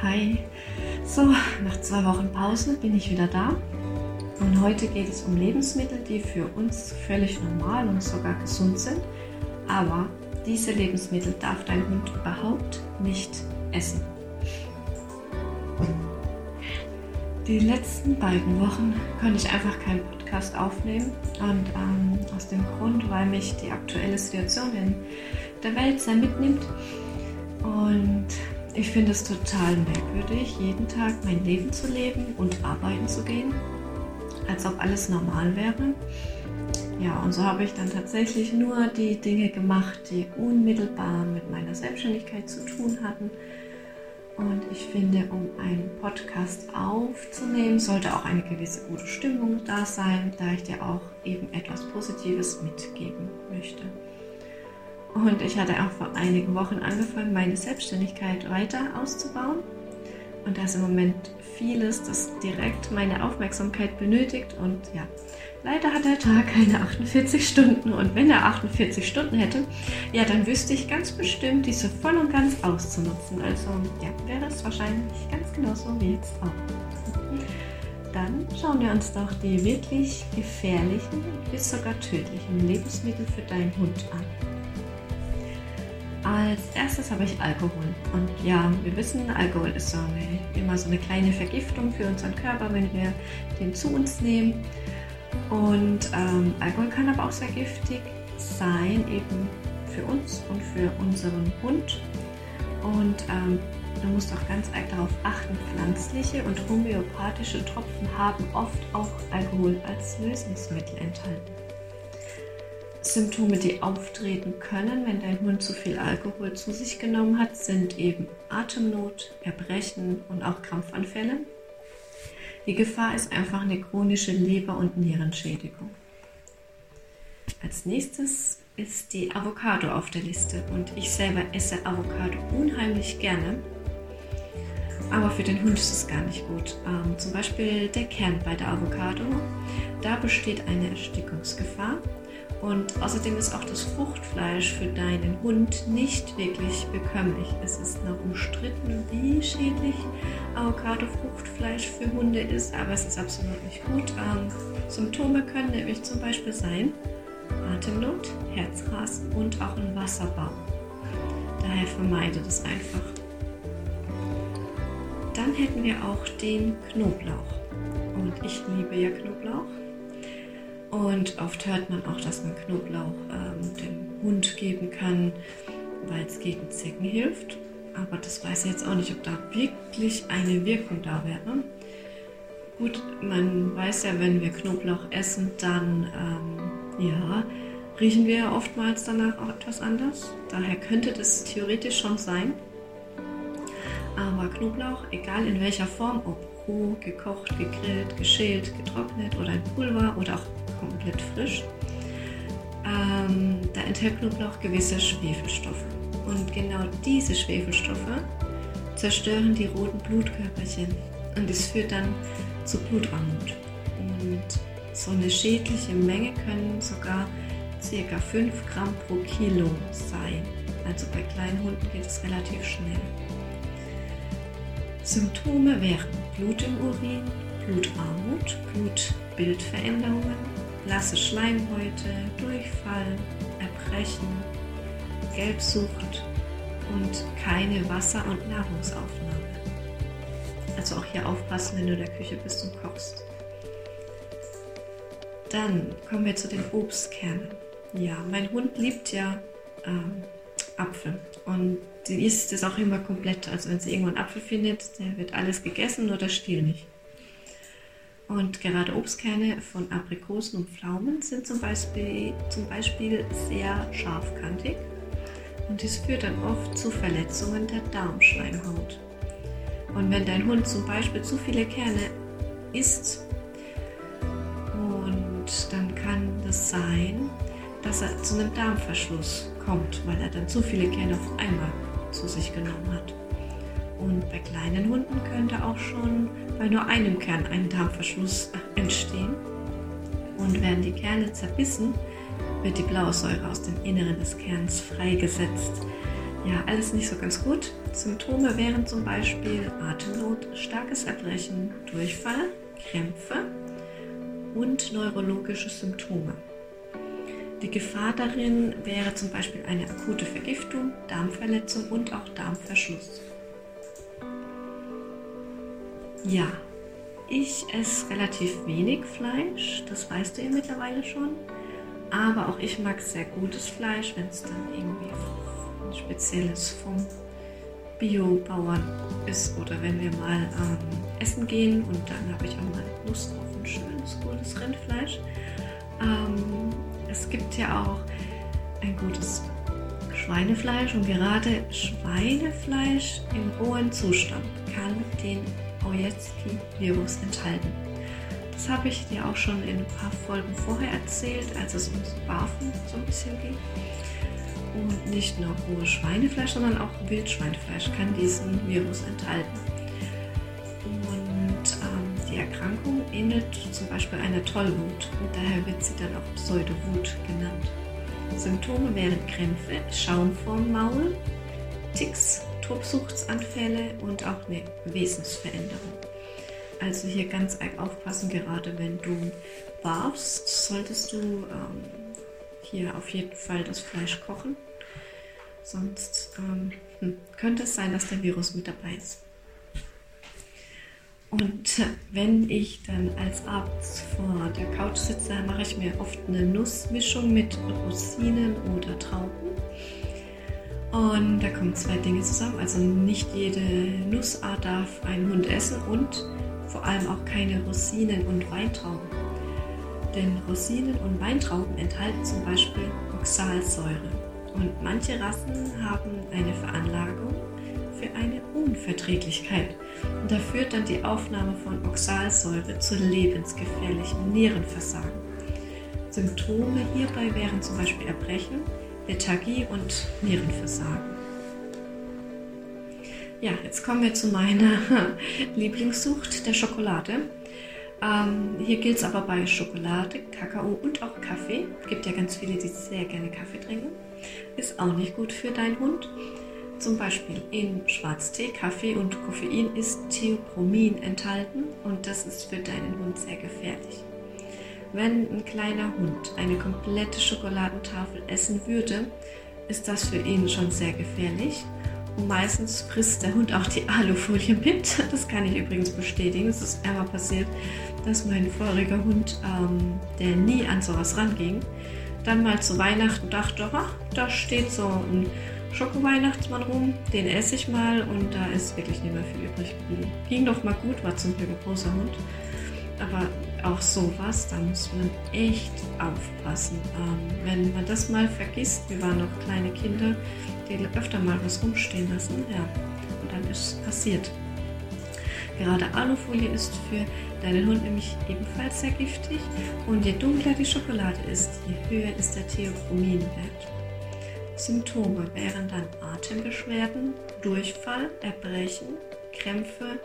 Hi. So, nach zwei Wochen Pause bin ich wieder da. Und heute geht es um Lebensmittel, die für uns völlig normal und sogar gesund sind. Aber diese Lebensmittel darf dein Hund überhaupt nicht essen. Die letzten beiden Wochen konnte ich einfach keinen Podcast aufnehmen. Und ähm, aus dem Grund, weil mich die aktuelle Situation in der Welt sehr mitnimmt. Und ich finde es total merkwürdig, jeden Tag mein Leben zu leben und arbeiten zu gehen, als ob alles normal wäre. Ja, und so habe ich dann tatsächlich nur die Dinge gemacht, die unmittelbar mit meiner Selbstständigkeit zu tun hatten. Und ich finde, um einen Podcast aufzunehmen, sollte auch eine gewisse gute Stimmung da sein, da ich dir auch eben etwas Positives mitgeben möchte. Und ich hatte auch vor einigen Wochen angefangen, meine Selbstständigkeit weiter auszubauen. Und da ist im Moment vieles, das direkt meine Aufmerksamkeit benötigt. Und ja, leider hat der Tag keine 48 Stunden. Und wenn er 48 Stunden hätte, ja, dann wüsste ich ganz bestimmt, diese voll und ganz auszunutzen. Also ja, wäre es wahrscheinlich ganz genauso wie jetzt auch. Dann schauen wir uns doch die wirklich gefährlichen bis sogar tödlichen Lebensmittel für deinen Hund an. Als erstes habe ich Alkohol. Und ja, wir wissen, Alkohol ist so eine, immer so eine kleine Vergiftung für unseren Körper, wenn wir den zu uns nehmen. Und ähm, Alkohol kann aber auch sehr giftig sein, eben für uns und für unseren Hund. Und ähm, du musst auch ganz arg darauf achten, pflanzliche und homöopathische Tropfen haben oft auch Alkohol als Lösungsmittel enthalten. Symptome, die auftreten können, wenn dein Hund zu viel Alkohol zu sich genommen hat, sind eben Atemnot, Erbrechen und auch Krampfanfälle. Die Gefahr ist einfach eine chronische Leber- und Nierenschädigung. Als nächstes ist die Avocado auf der Liste und ich selber esse Avocado unheimlich gerne. Aber für den Hund ist es gar nicht gut. Ähm, zum Beispiel der Kern bei der Avocado. Da besteht eine Erstickungsgefahr und außerdem ist auch das Fruchtfleisch für deinen Hund nicht wirklich bekömmlich. Es ist noch umstritten, wie schädlich Avocado-Fruchtfleisch für Hunde ist, aber es ist absolut nicht gut. Ähm, Symptome können nämlich zum Beispiel sein Atemnot, Herzrasen und auch ein Wasserbau. Daher vermeide das einfach. Dann hätten wir auch den Knoblauch. Und ich liebe ja Knoblauch. Und oft hört man auch, dass man Knoblauch ähm, dem Hund geben kann, weil es gegen Zecken hilft. Aber das weiß ich jetzt auch nicht, ob da wirklich eine Wirkung da wäre. Gut, man weiß ja, wenn wir Knoblauch essen, dann ähm, ja, riechen wir ja oftmals danach auch etwas anders. Daher könnte das theoretisch schon sein. Aber Knoblauch, egal in welcher Form, ob roh, gekocht, gegrillt, geschält, getrocknet oder in Pulver oder auch komplett frisch. Ähm, da enthält Knoblauch gewisse Schwefelstoffe. Und genau diese Schwefelstoffe zerstören die roten Blutkörperchen und es führt dann zu Blutarmut. Und so eine schädliche Menge können sogar ca. 5 Gramm pro Kilo sein. Also bei kleinen Hunden geht es relativ schnell. Symptome wären Blut im Urin, Blutarmut, Blutbildveränderungen, blasse Schleimhäute, Durchfall, Erbrechen, Gelbsucht und keine Wasser- und Nahrungsaufnahme. Also auch hier aufpassen, wenn du in der Küche bist und kochst. Dann kommen wir zu den Obstkernen. Ja, mein Hund liebt ja ähm, Apfel und die isst es auch immer komplett. Also wenn sie irgendwo einen Apfel findet, der wird alles gegessen, nur der Stiel nicht. Und gerade Obstkerne von Aprikosen und Pflaumen sind zum Beispiel, zum Beispiel sehr scharfkantig und dies führt dann oft zu Verletzungen der Darmschleimhaut. Und wenn dein Hund zum Beispiel zu viele Kerne isst, und dann kann das sein, dass er zu einem Darmverschluss kommt, weil er dann zu viele Kerne auf einmal zu sich genommen hat. Und bei kleinen Hunden könnte auch schon bei nur einem Kern ein Darmverschluss entstehen. Und werden die Kerne zerbissen, wird die Blausäure aus dem Inneren des Kerns freigesetzt. Ja, alles nicht so ganz gut. Symptome wären zum Beispiel Atemnot, starkes Erbrechen, Durchfall, Krämpfe und neurologische Symptome. Die Gefahr darin wäre zum Beispiel eine akute Vergiftung, Darmverletzung und auch Darmverschluss. Ja, ich esse relativ wenig Fleisch, das weißt du ja mittlerweile schon. Aber auch ich mag sehr gutes Fleisch, wenn es dann irgendwie ein spezielles vom Biobauern ist oder wenn wir mal ähm, essen gehen und dann habe ich auch mal Lust auf ein schönes, gutes Rindfleisch. Ähm, es gibt ja auch ein gutes Schweinefleisch und gerade Schweinefleisch im rohen Zustand kann den Ojetzki-Virus enthalten. Das habe ich dir auch schon in ein paar Folgen vorher erzählt, als es ums Barfen so ein bisschen ging. Und nicht nur rohes Schweinefleisch, sondern auch Wildschweinefleisch kann diesen Virus enthalten. Erkrankung ähnelt zum Beispiel einer Tollwut und daher wird sie dann auch Pseudowut genannt. Symptome wären Krämpfe, Schaum vorm Maul, Ticks, Tobsuchtsanfälle und auch eine Wesensveränderung. Also hier ganz aufpassen, gerade wenn du warfst, solltest du ähm, hier auf jeden Fall das Fleisch kochen. Sonst ähm, hm, könnte es sein, dass der Virus mit dabei ist. Und wenn ich dann als Arzt vor der Couch sitze, mache ich mir oft eine Nussmischung mit Rosinen oder Trauben. Und da kommen zwei Dinge zusammen. Also nicht jede Nussart darf ein Hund essen und vor allem auch keine Rosinen und Weintrauben. Denn Rosinen und Weintrauben enthalten zum Beispiel Oxalsäure. Und manche Rassen haben eine Veranlagung für eine Unverträglichkeit. Und da führt dann die Aufnahme von Oxalsäure zu lebensgefährlichem Nierenversagen. Symptome hierbei wären zum Beispiel Erbrechen, Lethargie und Nierenversagen. Ja, jetzt kommen wir zu meiner Lieblingssucht der Schokolade. Ähm, hier gilt es aber bei Schokolade, Kakao und auch Kaffee. Es gibt ja ganz viele, die sehr gerne Kaffee trinken. Ist auch nicht gut für deinen Hund. Zum Beispiel in Schwarztee, Kaffee und Koffein ist Theopromin enthalten und das ist für deinen Hund sehr gefährlich. Wenn ein kleiner Hund eine komplette Schokoladentafel essen würde, ist das für ihn schon sehr gefährlich. Und meistens frisst der Hund auch die Alufolie mit. Das kann ich übrigens bestätigen. Es ist einmal passiert, dass mein voriger Hund, ähm, der nie an sowas ranging, dann mal zu Weihnachten dachte, ach, da steht so ein Schoko-Weihnachtsmann rum, den esse ich mal und da ist wirklich nicht mehr viel übrig geblieben. Ging doch mal gut, war zum Glück ein großer Hund. Aber auch sowas, da muss man echt aufpassen. Ähm, wenn man das mal vergisst, wir waren noch kleine Kinder, die öfter mal was rumstehen lassen, ja, und dann ist es passiert. Gerade Alufolie ist für deinen Hund nämlich ebenfalls sehr giftig und je dunkler die Schokolade ist, je höher ist der Theochrominwert. Symptome wären dann Atembeschwerden, Durchfall, Erbrechen, Krämpfe,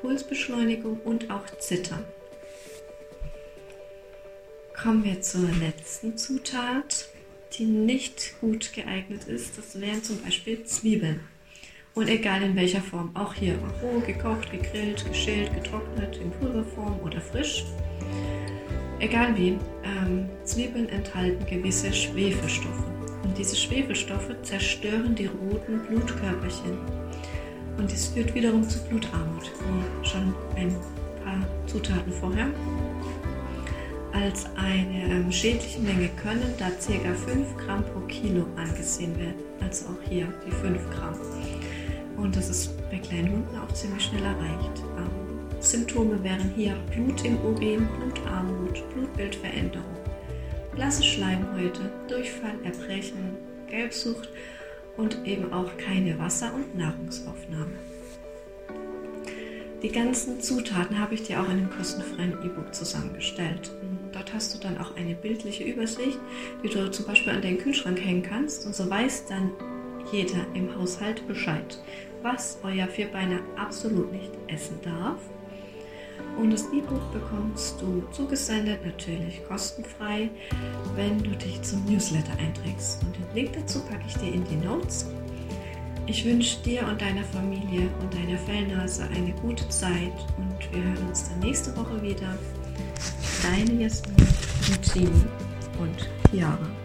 Pulsbeschleunigung und auch Zittern. Kommen wir zur letzten Zutat, die nicht gut geeignet ist. Das wären zum Beispiel Zwiebeln. Und egal in welcher Form, auch hier roh, gekocht, gegrillt, geschält, getrocknet, in Pulverform oder frisch. Egal wie, ähm, Zwiebeln enthalten gewisse Schwefelstoffe. Und diese Schwefelstoffe zerstören die roten Blutkörperchen und dies führt wiederum zu Blutarmut, wie schon ein paar Zutaten vorher. Als eine ähm, schädliche Menge können da ca. 5 Gramm pro Kilo angesehen werden. Also auch hier die 5 Gramm. Und das ist bei kleinen Hunden auch ziemlich schnell erreicht. Ähm, Symptome wären hier Blut im Urin, Blutarmut, Blutbildveränderung, blasse Schleimhäute, Durchfall, Erbrechen, Gelbsucht und eben auch keine Wasser- und Nahrungsaufnahme. Die ganzen Zutaten habe ich dir auch in einem kostenfreien E-Book zusammengestellt. Dort hast du dann auch eine bildliche Übersicht, die du zum Beispiel an den Kühlschrank hängen kannst und so weiß dann jeder im Haushalt Bescheid, was euer Vierbeiner absolut nicht essen darf und das E-Book bekommst du zugesendet, natürlich kostenfrei, wenn du dich zum Newsletter einträgst. Und den Link dazu packe ich dir in die Notes. Ich wünsche dir und deiner Familie und deiner Fellnase eine gute Zeit und wir hören uns dann nächste Woche wieder. Deine Jasmin, Routine und Chiara.